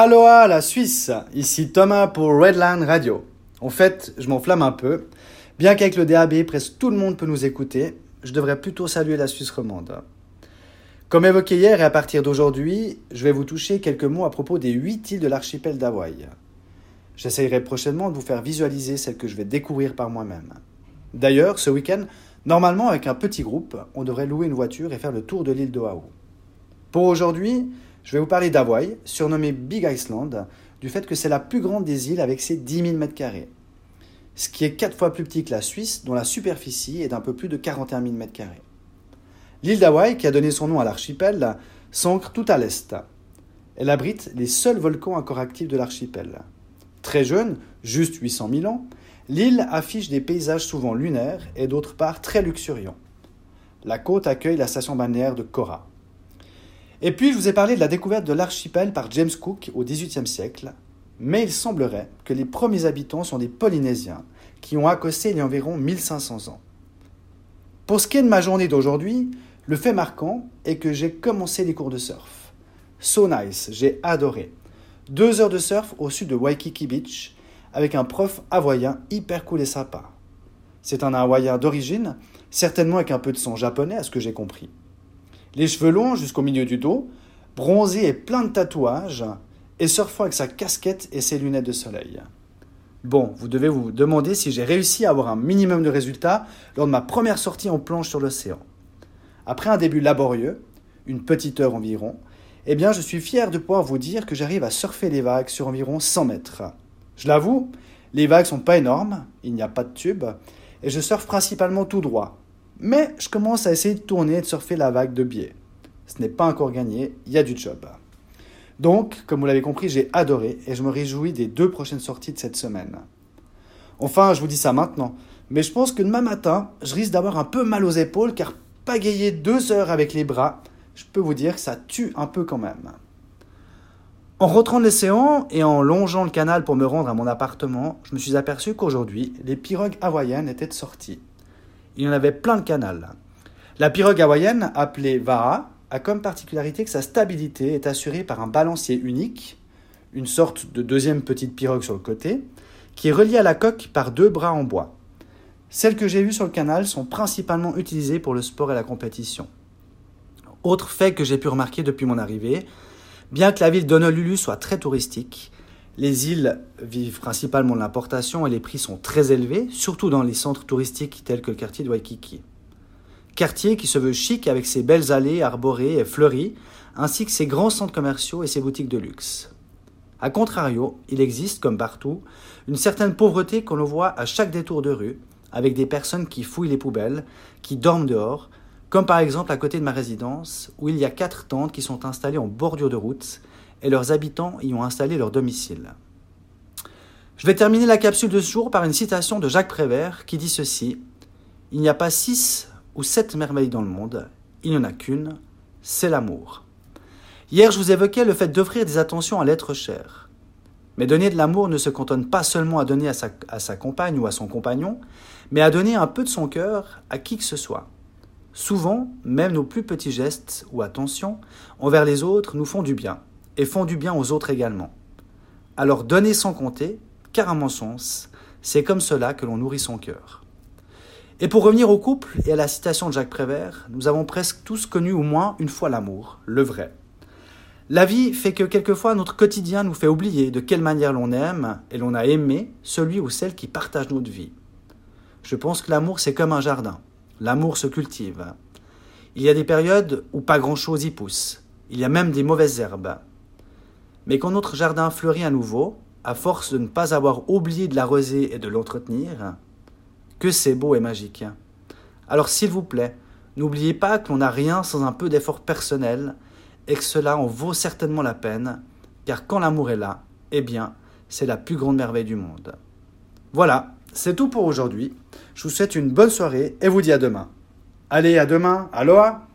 Aloha la Suisse, ici Thomas pour Redline Radio. En fait, je m'enflamme un peu. Bien qu'avec le DAB, presque tout le monde peut nous écouter, je devrais plutôt saluer la Suisse romande. Comme évoqué hier et à partir d'aujourd'hui, je vais vous toucher quelques mots à propos des huit îles de l'archipel d'Hawaï. J'essayerai prochainement de vous faire visualiser celles que je vais découvrir par moi-même. D'ailleurs, ce week-end, normalement avec un petit groupe, on devrait louer une voiture et faire le tour de l'île d'Oahu. Pour aujourd'hui, je vais vous parler d'Hawaï, surnommé Big Iceland, du fait que c'est la plus grande des îles avec ses 10 000 m2. Ce qui est 4 fois plus petit que la Suisse, dont la superficie est d'un peu plus de 41 000 m2. L'île d'Hawaï, qui a donné son nom à l'archipel, s'ancre tout à l'est. Elle abrite les seuls volcans encore actifs de l'archipel. Très jeune, juste 800 000 ans, l'île affiche des paysages souvent lunaires et d'autre part très luxuriants. La côte accueille la station balnéaire de Kora. Et puis, je vous ai parlé de la découverte de l'archipel par James Cook au XVIIIe siècle, mais il semblerait que les premiers habitants sont des Polynésiens, qui ont accosté il y a environ 1500 ans. Pour ce qui est de ma journée d'aujourd'hui, le fait marquant est que j'ai commencé les cours de surf. So nice, j'ai adoré. Deux heures de surf au sud de Waikiki Beach, avec un prof hawaïen hyper cool et sympa. C'est un hawaïen d'origine, certainement avec un peu de son japonais à ce que j'ai compris les cheveux longs jusqu'au milieu du dos, bronzé et plein de tatouages, et surfant avec sa casquette et ses lunettes de soleil. Bon, vous devez vous demander si j'ai réussi à avoir un minimum de résultats lors de ma première sortie en planche sur l'océan. Après un début laborieux, une petite heure environ, eh bien je suis fier de pouvoir vous dire que j'arrive à surfer les vagues sur environ 100 mètres. Je l'avoue, les vagues sont pas énormes, il n'y a pas de tube, et je surfe principalement tout droit, mais je commence à essayer de tourner et de surfer la vague de biais. Ce n'est pas encore gagné, il y a du job. Donc, comme vous l'avez compris, j'ai adoré et je me réjouis des deux prochaines sorties de cette semaine. Enfin, je vous dis ça maintenant, mais je pense que demain matin, je risque d'avoir un peu mal aux épaules car pagayer deux heures avec les bras, je peux vous dire que ça tue un peu quand même. En rentrant de l'océan et en longeant le canal pour me rendre à mon appartement, je me suis aperçu qu'aujourd'hui, les pirogues hawaïennes étaient sorties il y en avait plein de canals. La pirogue hawaïenne, appelée Vaha, a comme particularité que sa stabilité est assurée par un balancier unique, une sorte de deuxième petite pirogue sur le côté, qui est reliée à la coque par deux bras en bois. Celles que j'ai vues sur le canal sont principalement utilisées pour le sport et la compétition. Autre fait que j'ai pu remarquer depuis mon arrivée, bien que la ville d'Honolulu soit très touristique, les îles vivent principalement de l'importation et les prix sont très élevés, surtout dans les centres touristiques tels que le quartier de Waikiki. Quartier qui se veut chic avec ses belles allées arborées et fleuries, ainsi que ses grands centres commerciaux et ses boutiques de luxe. A contrario, il existe, comme partout, une certaine pauvreté qu'on voit à chaque détour de rue, avec des personnes qui fouillent les poubelles, qui dorment dehors, comme par exemple à côté de ma résidence, où il y a quatre tentes qui sont installées en bordure de route et leurs habitants y ont installé leur domicile. Je vais terminer la capsule de ce jour par une citation de Jacques Prévert qui dit ceci Il n'y a pas six ou sept merveilles dans le monde, il n'y en a qu'une, c'est l'amour. Hier, je vous évoquais le fait d'offrir des attentions à l'être cher. Mais donner de l'amour ne se cantonne pas seulement à donner à sa, à sa compagne ou à son compagnon, mais à donner un peu de son cœur à qui que ce soit. Souvent, même nos plus petits gestes ou attentions envers les autres nous font du bien et font du bien aux autres également. Alors donner sans compter, car à mon sens, c'est comme cela que l'on nourrit son cœur. Et pour revenir au couple et à la citation de Jacques Prévert, nous avons presque tous connu au moins une fois l'amour, le vrai. La vie fait que quelquefois notre quotidien nous fait oublier de quelle manière l'on aime et l'on a aimé celui ou celle qui partage notre vie. Je pense que l'amour c'est comme un jardin. L'amour se cultive. Il y a des périodes où pas grand-chose y pousse. Il y a même des mauvaises herbes. Mais quand notre jardin fleurit à nouveau, à force de ne pas avoir oublié de l'arroser et de l'entretenir, que c'est beau et magique. Alors s'il vous plaît, n'oubliez pas que l'on n'a rien sans un peu d'effort personnel et que cela en vaut certainement la peine, car quand l'amour est là, eh bien, c'est la plus grande merveille du monde. Voilà, c'est tout pour aujourd'hui. Je vous souhaite une bonne soirée et vous dis à demain. Allez, à demain, aloha